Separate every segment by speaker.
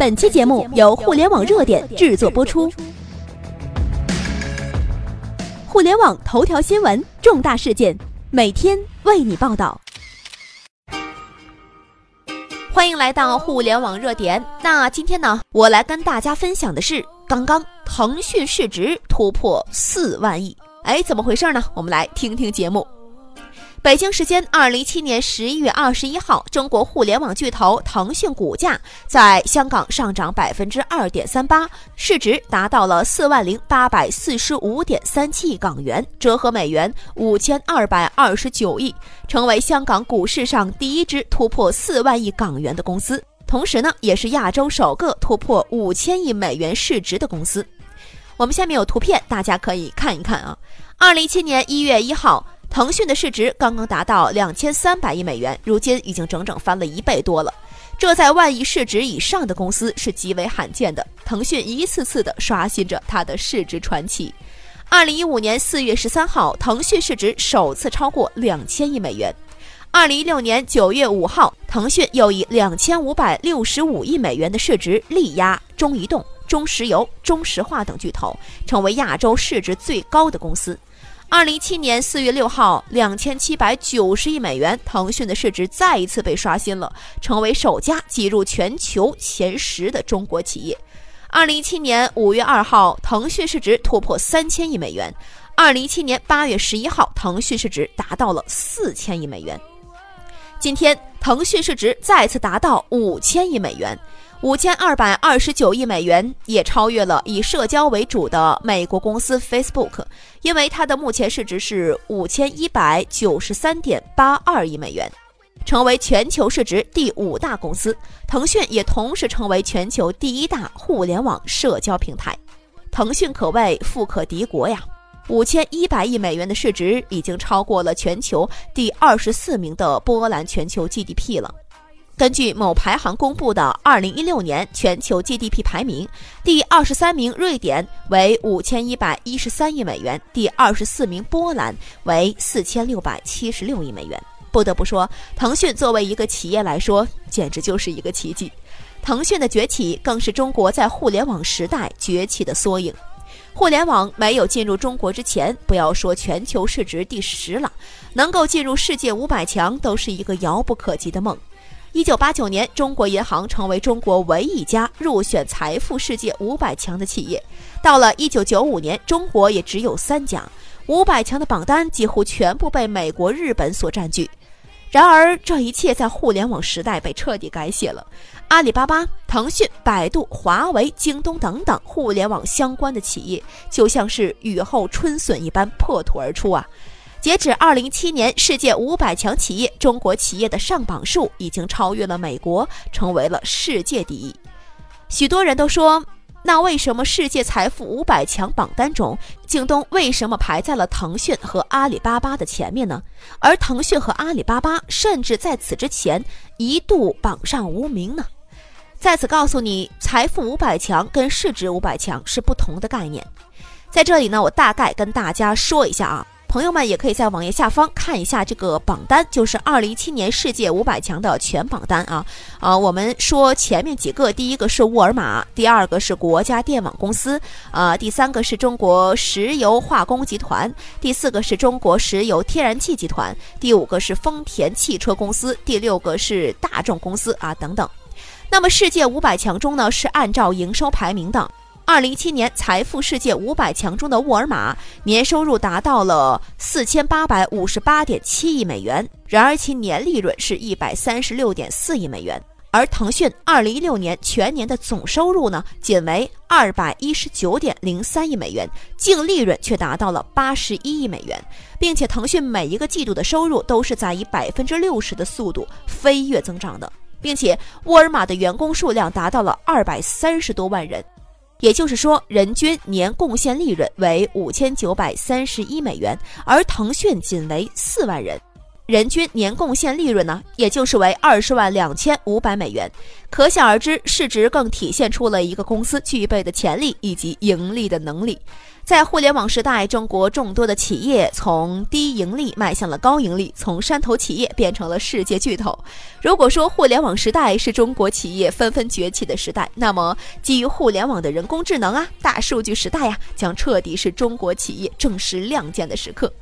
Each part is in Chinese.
Speaker 1: 本期节目由互联网热点制作播出。互联网头条新闻，重大事件，每天为你报道。欢迎来到互联网热点。那今天呢，我来跟大家分享的是，刚刚腾讯市值突破四万亿。哎，怎么回事呢？我们来听听节目。北京时间二零一七年十一月二十一号，中国互联网巨头腾讯股价在香港上涨百分之二点三八，市值达到了四万零八百四十五点三七亿港元，折合美元五千二百二十九亿，成为香港股市上第一支突破四万亿港元的公司，同时呢，也是亚洲首个突破五千亿美元市值的公司。我们下面有图片，大家可以看一看啊。二零一七年一月一号。腾讯的市值刚刚达到两千三百亿美元，如今已经整整翻了一倍多了。这在万亿市值以上的公司是极为罕见的。腾讯一次次的刷新着它的市值传奇。二零一五年四月十三号，腾讯市值首次超过两千亿美元。二零一六年九月五号，腾讯又以两千五百六十五亿美元的市值力压中移动、中石油、中石化等巨头，成为亚洲市值最高的公司。二零一七年四月六号，两千七百九十亿美元，腾讯的市值再一次被刷新了，成为首家挤入全球前十的中国企业。二零一七年五月二号，腾讯市值突破三千亿美元。二零一七年八月十一号，腾讯市值达到了四千亿美元。今天，腾讯市值再次达到五千亿美元。五千二百二十九亿美元也超越了以社交为主的美国公司 Facebook，因为它的目前市值是五千一百九十三点八二亿美元，成为全球市值第五大公司。腾讯也同时成为全球第一大互联网社交平台。腾讯可谓富可敌国呀！五千一百亿美元的市值已经超过了全球第二十四名的波兰全球 GDP 了。根据某排行公布的二零一六年全球 GDP 排名，第二十三名瑞典为五千一百一十三亿美元，第二十四名波兰为四千六百七十六亿美元。不得不说，腾讯作为一个企业来说，简直就是一个奇迹。腾讯的崛起更是中国在互联网时代崛起的缩影。互联网没有进入中国之前，不要说全球市值第十了，能够进入世界五百强都是一个遥不可及的梦。一九八九年，中国银行成为中国唯一一家入选财富世界五百强的企业。到了一九九五年，中国也只有三家五百强的榜单几乎全部被美国、日本所占据。然而，这一切在互联网时代被彻底改写了。阿里巴巴、腾讯、百度、华为、京东等等互联网相关的企业，就像是雨后春笋一般破土而出啊！截止二零一七年，世界五百强企业，中国企业的上榜数已经超越了美国，成为了世界第一。许多人都说，那为什么世界财富五百强榜单中，京东为什么排在了腾讯和阿里巴巴的前面呢？而腾讯和阿里巴巴甚至在此之前一度榜上无名呢？在此告诉你，财富五百强跟市值五百强是不同的概念。在这里呢，我大概跟大家说一下啊。朋友们也可以在网页下方看一下这个榜单，就是二零一七年世界五百强的全榜单啊。啊，我们说前面几个，第一个是沃尔玛，第二个是国家电网公司，啊，第三个是中国石油化工集团，第四个是中国石油天然气集团，第五个是丰田汽车公司，第六个是大众公司啊等等。那么世界五百强中呢，是按照营收排名的。二零一七年财富世界五百强中的沃尔玛年收入达到了四千八百五十八点七亿美元，然而其年利润是一百三十六点四亿美元。而腾讯二零一六年全年的总收入呢，仅为二百一十九点零三亿美元，净利润却达到了八十一亿美元，并且腾讯每一个季度的收入都是在以百分之六十的速度飞跃增长的，并且沃尔玛的员工数量达到了二百三十多万人。也就是说，人均年贡献利润为五千九百三十一美元，而腾讯仅为四万人，人均年贡献利润呢，也就是为二十万两千五百美元。可想而知，市值更体现出了一个公司具备的潜力以及盈利的能力。在互联网时代，中国众多的企业从低盈利迈向了高盈利，从山头企业变成了世界巨头。如果说互联网时代是中国企业纷纷崛起的时代，那么基于互联网的人工智能啊、大数据时代呀，将彻底是中国企业正式亮剑的时刻。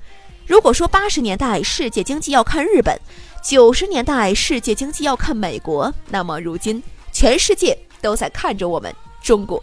Speaker 1: 如果说八十年代世界经济要看日本，九十年代世界经济要看美国，那么如今全世界都在看着我们中国。